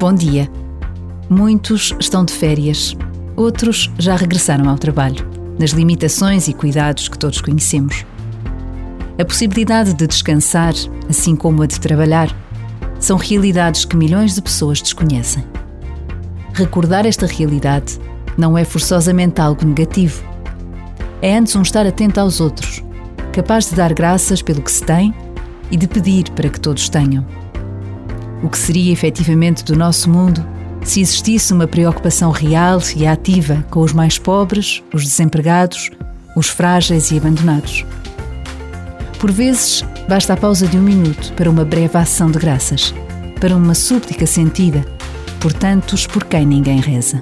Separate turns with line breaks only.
Bom dia. Muitos estão de férias, outros já regressaram ao trabalho, nas limitações e cuidados que todos conhecemos. A possibilidade de descansar, assim como a de trabalhar, são realidades que milhões de pessoas desconhecem. Recordar esta realidade não é forçosamente algo negativo. É antes um estar atento aos outros, capaz de dar graças pelo que se tem e de pedir para que todos tenham. O que seria efetivamente do nosso mundo se existisse uma preocupação real e ativa com os mais pobres, os desempregados, os frágeis e abandonados? Por vezes, basta a pausa de um minuto para uma breve ação de graças, para uma súplica sentida por tantos por quem ninguém reza.